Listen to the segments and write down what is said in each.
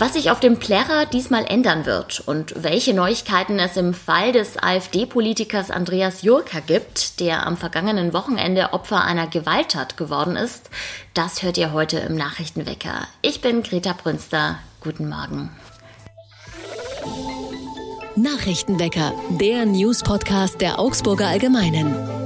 Was sich auf dem Plärrer diesmal ändern wird und welche Neuigkeiten es im Fall des AfD-Politikers Andreas Jurka gibt, der am vergangenen Wochenende Opfer einer Gewalttat geworden ist, das hört ihr heute im Nachrichtenwecker. Ich bin Greta Brünster. Guten Morgen. Nachrichtenwecker, der News-Podcast der Augsburger Allgemeinen.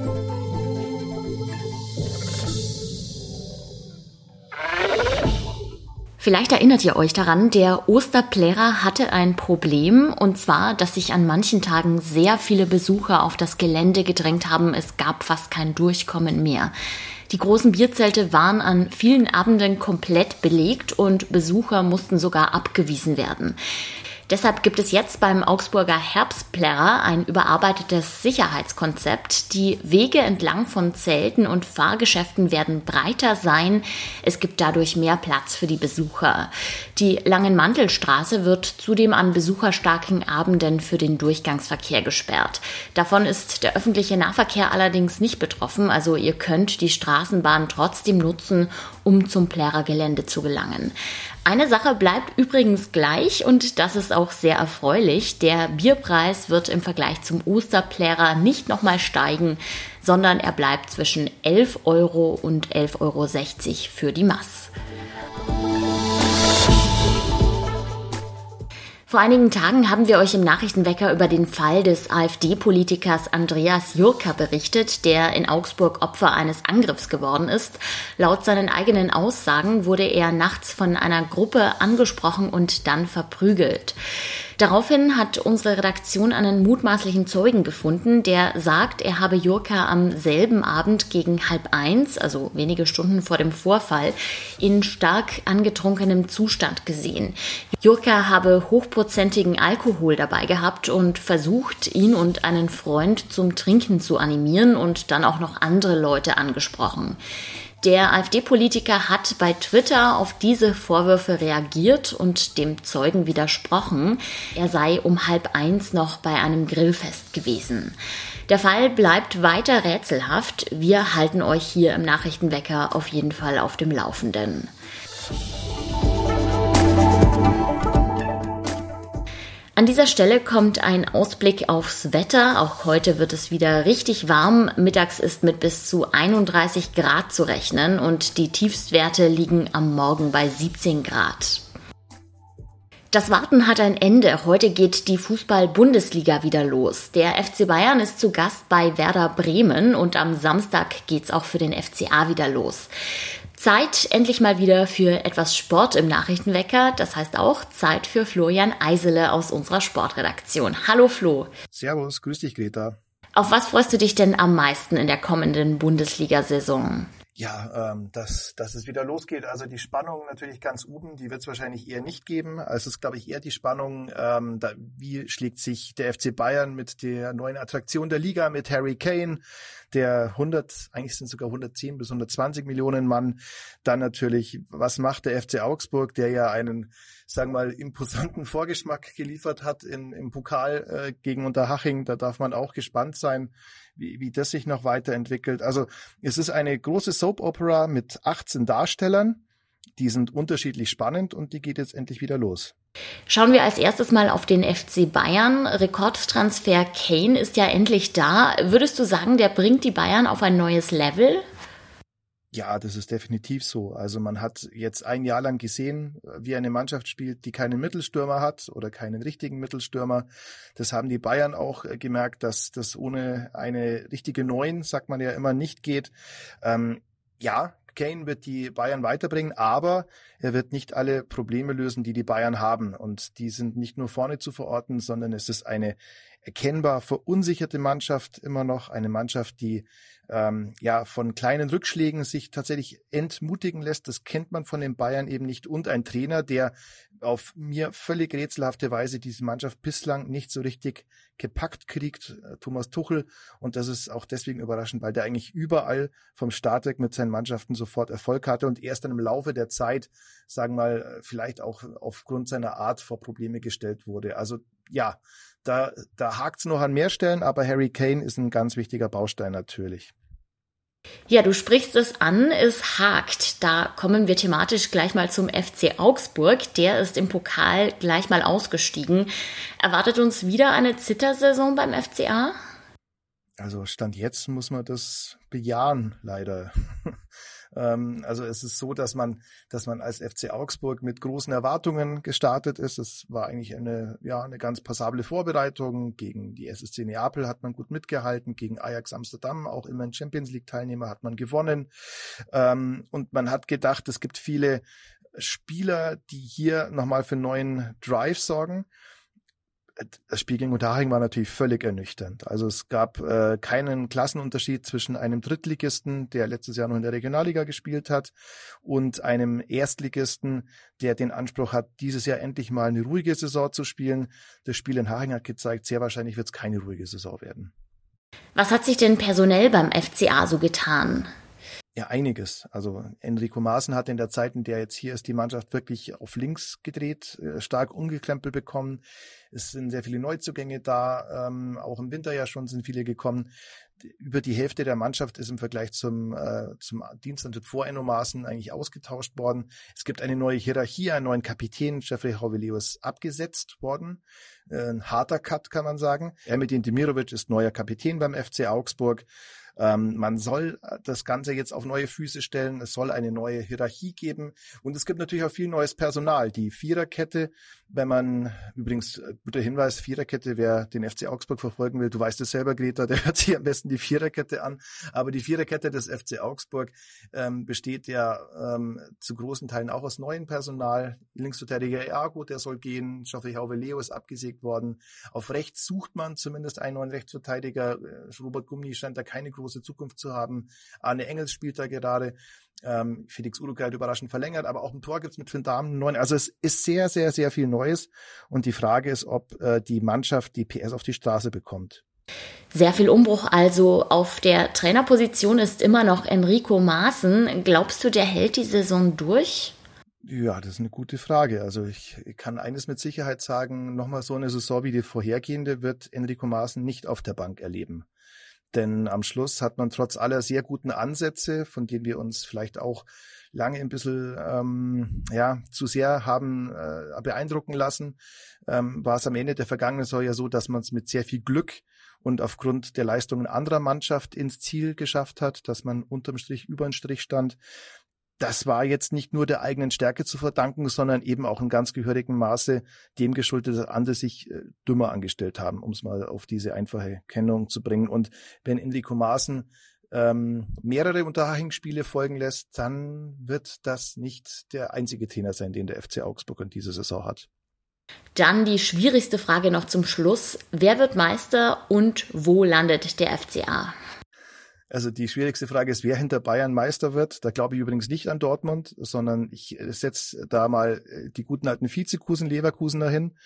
Vielleicht erinnert ihr euch daran, der Osterplärer hatte ein Problem und zwar, dass sich an manchen Tagen sehr viele Besucher auf das Gelände gedrängt haben. Es gab fast kein Durchkommen mehr. Die großen Bierzelte waren an vielen Abenden komplett belegt und Besucher mussten sogar abgewiesen werden. Deshalb gibt es jetzt beim Augsburger Herbstplärrer ein überarbeitetes Sicherheitskonzept. Die Wege entlang von Zelten und Fahrgeschäften werden breiter sein. Es gibt dadurch mehr Platz für die Besucher. Die Langenmantelstraße wird zudem an besucherstarken Abenden für den Durchgangsverkehr gesperrt. Davon ist der öffentliche Nahverkehr allerdings nicht betroffen, also ihr könnt die Straßenbahn trotzdem nutzen, um zum Plärrergelände zu gelangen. Eine Sache bleibt übrigens gleich und das ist auch sehr erfreulich. Der Bierpreis wird im Vergleich zum Osterplärer nicht nochmal steigen, sondern er bleibt zwischen 11 Euro und 11,60 Euro für die Mass. Vor einigen Tagen haben wir euch im Nachrichtenwecker über den Fall des AfD-Politikers Andreas Jurka berichtet, der in Augsburg Opfer eines Angriffs geworden ist. Laut seinen eigenen Aussagen wurde er nachts von einer Gruppe angesprochen und dann verprügelt. Daraufhin hat unsere Redaktion einen mutmaßlichen Zeugen gefunden, der sagt, er habe Jurka am selben Abend gegen halb eins, also wenige Stunden vor dem Vorfall, in stark angetrunkenem Zustand gesehen. Jurka habe hochprozentigen Alkohol dabei gehabt und versucht, ihn und einen Freund zum Trinken zu animieren und dann auch noch andere Leute angesprochen. Der AfD-Politiker hat bei Twitter auf diese Vorwürfe reagiert und dem Zeugen widersprochen. Er sei um halb eins noch bei einem Grillfest gewesen. Der Fall bleibt weiter rätselhaft. Wir halten euch hier im Nachrichtenwecker auf jeden Fall auf dem Laufenden. Dieser Stelle kommt ein Ausblick aufs Wetter. Auch heute wird es wieder richtig warm. Mittags ist mit bis zu 31 Grad zu rechnen und die Tiefstwerte liegen am Morgen bei 17 Grad. Das Warten hat ein Ende. Heute geht die Fußball-Bundesliga wieder los. Der FC Bayern ist zu Gast bei Werder Bremen und am Samstag geht's auch für den FCA wieder los. Zeit endlich mal wieder für etwas Sport im Nachrichtenwecker. Das heißt auch Zeit für Florian Eisele aus unserer Sportredaktion. Hallo Flo. Servus, grüß dich Greta. Auf was freust du dich denn am meisten in der kommenden Bundesliga-Saison? Ja, ähm, dass, dass es wieder losgeht. Also die Spannung natürlich ganz oben, die wird es wahrscheinlich eher nicht geben. Also es ist, glaube ich, eher die Spannung, ähm, da, wie schlägt sich der FC Bayern mit der neuen Attraktion der Liga, mit Harry Kane, der 100, eigentlich sind sogar 110 bis 120 Millionen Mann. Dann natürlich, was macht der FC Augsburg, der ja einen, sagen wir mal, imposanten Vorgeschmack geliefert hat in, im Pokal äh, gegen Unterhaching. Da darf man auch gespannt sein, wie, wie das sich noch weiterentwickelt. Also es ist eine große Soap Opera mit 18 Darstellern. Die sind unterschiedlich spannend und die geht jetzt endlich wieder los. Schauen wir als erstes mal auf den FC Bayern. Rekordtransfer Kane ist ja endlich da. Würdest du sagen, der bringt die Bayern auf ein neues Level? Ja, das ist definitiv so. Also man hat jetzt ein Jahr lang gesehen, wie eine Mannschaft spielt, die keinen Mittelstürmer hat oder keinen richtigen Mittelstürmer. Das haben die Bayern auch äh, gemerkt, dass das ohne eine richtige Neun, sagt man ja immer, nicht geht. Ähm, ja, Kane wird die Bayern weiterbringen, aber er wird nicht alle Probleme lösen, die die Bayern haben. Und die sind nicht nur vorne zu verorten, sondern es ist eine erkennbar verunsicherte Mannschaft immer noch, eine Mannschaft, die ähm, ja von kleinen Rückschlägen sich tatsächlich entmutigen lässt. Das kennt man von den Bayern eben nicht. Und ein Trainer, der auf mir völlig rätselhafte Weise diese Mannschaft bislang nicht so richtig gepackt kriegt, äh, Thomas Tuchel. Und das ist auch deswegen überraschend, weil der eigentlich überall vom Start weg mit seinen Mannschaften sofort Erfolg hatte und erst dann im Laufe der Zeit, sagen wir mal, vielleicht auch aufgrund seiner Art vor Probleme gestellt wurde. Also ja, da, da hakt es noch an mehr Stellen, aber Harry Kane ist ein ganz wichtiger Baustein natürlich. Ja, du sprichst es an, es hakt. Da kommen wir thematisch gleich mal zum FC Augsburg. Der ist im Pokal gleich mal ausgestiegen. Erwartet uns wieder eine Zittersaison beim FCA? Also Stand jetzt muss man das bejahen, leider. Ähm, also es ist so, dass man, dass man als FC Augsburg mit großen Erwartungen gestartet ist. Es war eigentlich eine, ja, eine ganz passable Vorbereitung. Gegen die SSC Neapel hat man gut mitgehalten, gegen Ajax Amsterdam, auch immer ein Champions League Teilnehmer, hat man gewonnen. Ähm, und man hat gedacht, es gibt viele Spieler, die hier nochmal für neuen Drive sorgen das Spiel gegen Unterhaching war natürlich völlig ernüchternd. Also es gab äh, keinen Klassenunterschied zwischen einem Drittligisten, der letztes Jahr noch in der Regionalliga gespielt hat, und einem Erstligisten, der den Anspruch hat, dieses Jahr endlich mal eine ruhige Saison zu spielen. Das Spiel in Haching hat gezeigt, sehr wahrscheinlich wird es keine ruhige Saison werden. Was hat sich denn personell beim FCA so getan? Ja, einiges. Also Enrico Maaßen hat in der Zeit, in der jetzt hier ist, die Mannschaft wirklich auf links gedreht, äh, stark umgekrempelt bekommen. Es sind sehr viele Neuzugänge da, ähm, auch im Winter ja schon sind viele gekommen. Über die Hälfte der Mannschaft ist im Vergleich zum, äh, zum Dienstantritt vor Enno Maaßen eigentlich ausgetauscht worden. Es gibt eine neue Hierarchie, einen neuen Kapitän, Jeffrey Hovelius, abgesetzt worden. Äh, ein harter Cut, kann man sagen. Ermedin Demirovic ist neuer Kapitän beim FC Augsburg. Ähm, man soll äh, das Ganze jetzt auf neue Füße stellen. Es soll eine neue Hierarchie geben. Und es gibt natürlich auch viel neues Personal. Die Viererkette, wenn man, übrigens, äh, guter Hinweis, Viererkette, wer den FC Augsburg verfolgen will, du weißt es selber, Greta, der hört sich am besten die Viererkette an. Aber die Viererkette des FC Augsburg ähm, besteht ja ähm, zu großen Teilen auch aus neuem Personal. Linksverteidiger Eago, der soll gehen. Geoffrey Hauve Leo ist abgesägt worden. Auf rechts sucht man zumindest einen neuen Rechtsverteidiger. Äh, Robert Gummi scheint da keine große große Zukunft zu haben. Arne Engels spielt da gerade. Ähm, Felix Uruguay hat überraschend verlängert, aber auch im Tor gibt's mit Finn Damen neun. Also es ist sehr, sehr, sehr viel Neues. Und die Frage ist, ob äh, die Mannschaft die PS auf die Straße bekommt. Sehr viel Umbruch also auf der Trainerposition ist immer noch Enrico Maaßen. Glaubst du, der hält die Saison durch? Ja, das ist eine gute Frage. Also ich kann eines mit Sicherheit sagen, nochmal so eine Saison wie die vorhergehende wird Enrico Maaßen nicht auf der Bank erleben. Denn am Schluss hat man trotz aller sehr guten Ansätze, von denen wir uns vielleicht auch lange ein bisschen ähm, ja, zu sehr haben äh, beeindrucken lassen, ähm, war es am Ende der vergangenen Saison ja so, dass man es mit sehr viel Glück und aufgrund der Leistungen anderer Mannschaft ins Ziel geschafft hat, dass man unterm Strich über den Strich stand das war jetzt nicht nur der eigenen Stärke zu verdanken, sondern eben auch in ganz gehörigem Maße dem geschuldet, dass andere sich äh, dümmer angestellt haben, um es mal auf diese einfache Kennung zu bringen. Und wenn Enrico Maaßen ähm, mehrere Unterhaching-Spiele folgen lässt, dann wird das nicht der einzige Trainer sein, den der FC Augsburg in dieser Saison hat. Dann die schwierigste Frage noch zum Schluss. Wer wird Meister und wo landet der FCA? Also die schwierigste Frage ist, wer hinter Bayern Meister wird. Da glaube ich übrigens nicht an Dortmund, sondern ich setze da mal äh, die guten alten Vizekusen, Leverkusen dahin,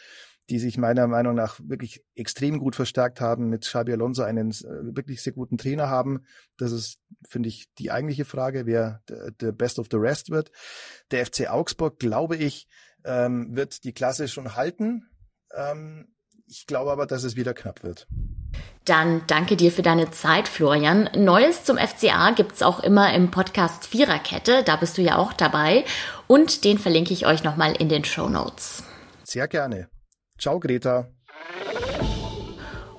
die sich meiner Meinung nach wirklich extrem gut verstärkt haben, mit Xabi Alonso einen äh, wirklich sehr guten Trainer haben. Das ist, finde ich, die eigentliche Frage, wer der Best of the Rest wird. Der FC Augsburg, glaube ich, ähm, wird die Klasse schon halten. Ähm, ich glaube aber, dass es wieder knapp wird. Dann danke dir für deine Zeit, Florian. Neues zum FCA gibt's auch immer im Podcast Viererkette. Da bist du ja auch dabei. Und den verlinke ich euch nochmal in den Show Notes. Sehr gerne. Ciao, Greta.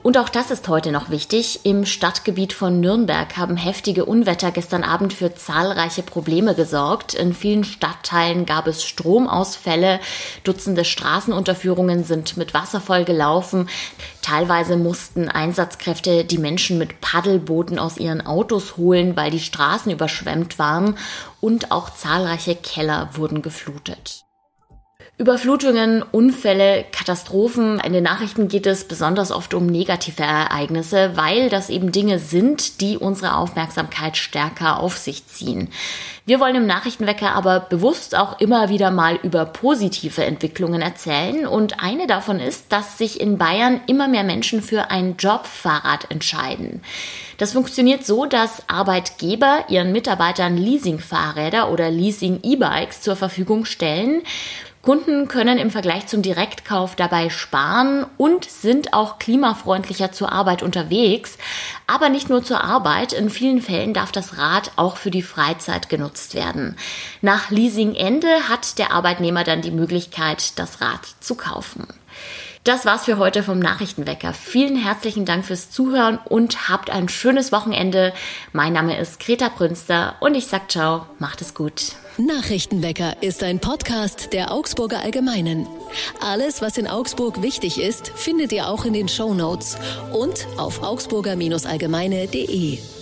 Und auch das ist heute noch wichtig. Im Stadtgebiet von Nürnberg haben heftige Unwetter gestern Abend für zahlreiche Probleme gesorgt. In vielen Stadtteilen gab es Stromausfälle, Dutzende Straßenunterführungen sind mit Wasser voll gelaufen. Teilweise mussten Einsatzkräfte die Menschen mit Paddelbooten aus ihren Autos holen, weil die Straßen überschwemmt waren und auch zahlreiche Keller wurden geflutet. Überflutungen, Unfälle, Katastrophen. In den Nachrichten geht es besonders oft um negative Ereignisse, weil das eben Dinge sind, die unsere Aufmerksamkeit stärker auf sich ziehen. Wir wollen im Nachrichtenwecker aber bewusst auch immer wieder mal über positive Entwicklungen erzählen und eine davon ist, dass sich in Bayern immer mehr Menschen für ein Jobfahrrad entscheiden. Das funktioniert so, dass Arbeitgeber ihren Mitarbeitern Leasingfahrräder oder Leasing-E-Bikes zur Verfügung stellen Kunden können im Vergleich zum Direktkauf dabei sparen und sind auch klimafreundlicher zur Arbeit unterwegs. Aber nicht nur zur Arbeit. In vielen Fällen darf das Rad auch für die Freizeit genutzt werden. Nach Leasingende hat der Arbeitnehmer dann die Möglichkeit, das Rad zu kaufen. Das war's für heute vom Nachrichtenwecker. Vielen herzlichen Dank fürs Zuhören und habt ein schönes Wochenende. Mein Name ist Greta Brünster und ich sag ciao, macht es gut. Nachrichtenwecker ist ein Podcast der Augsburger Allgemeinen. Alles, was in Augsburg wichtig ist, findet ihr auch in den Show Notes und auf augsburger-allgemeine.de.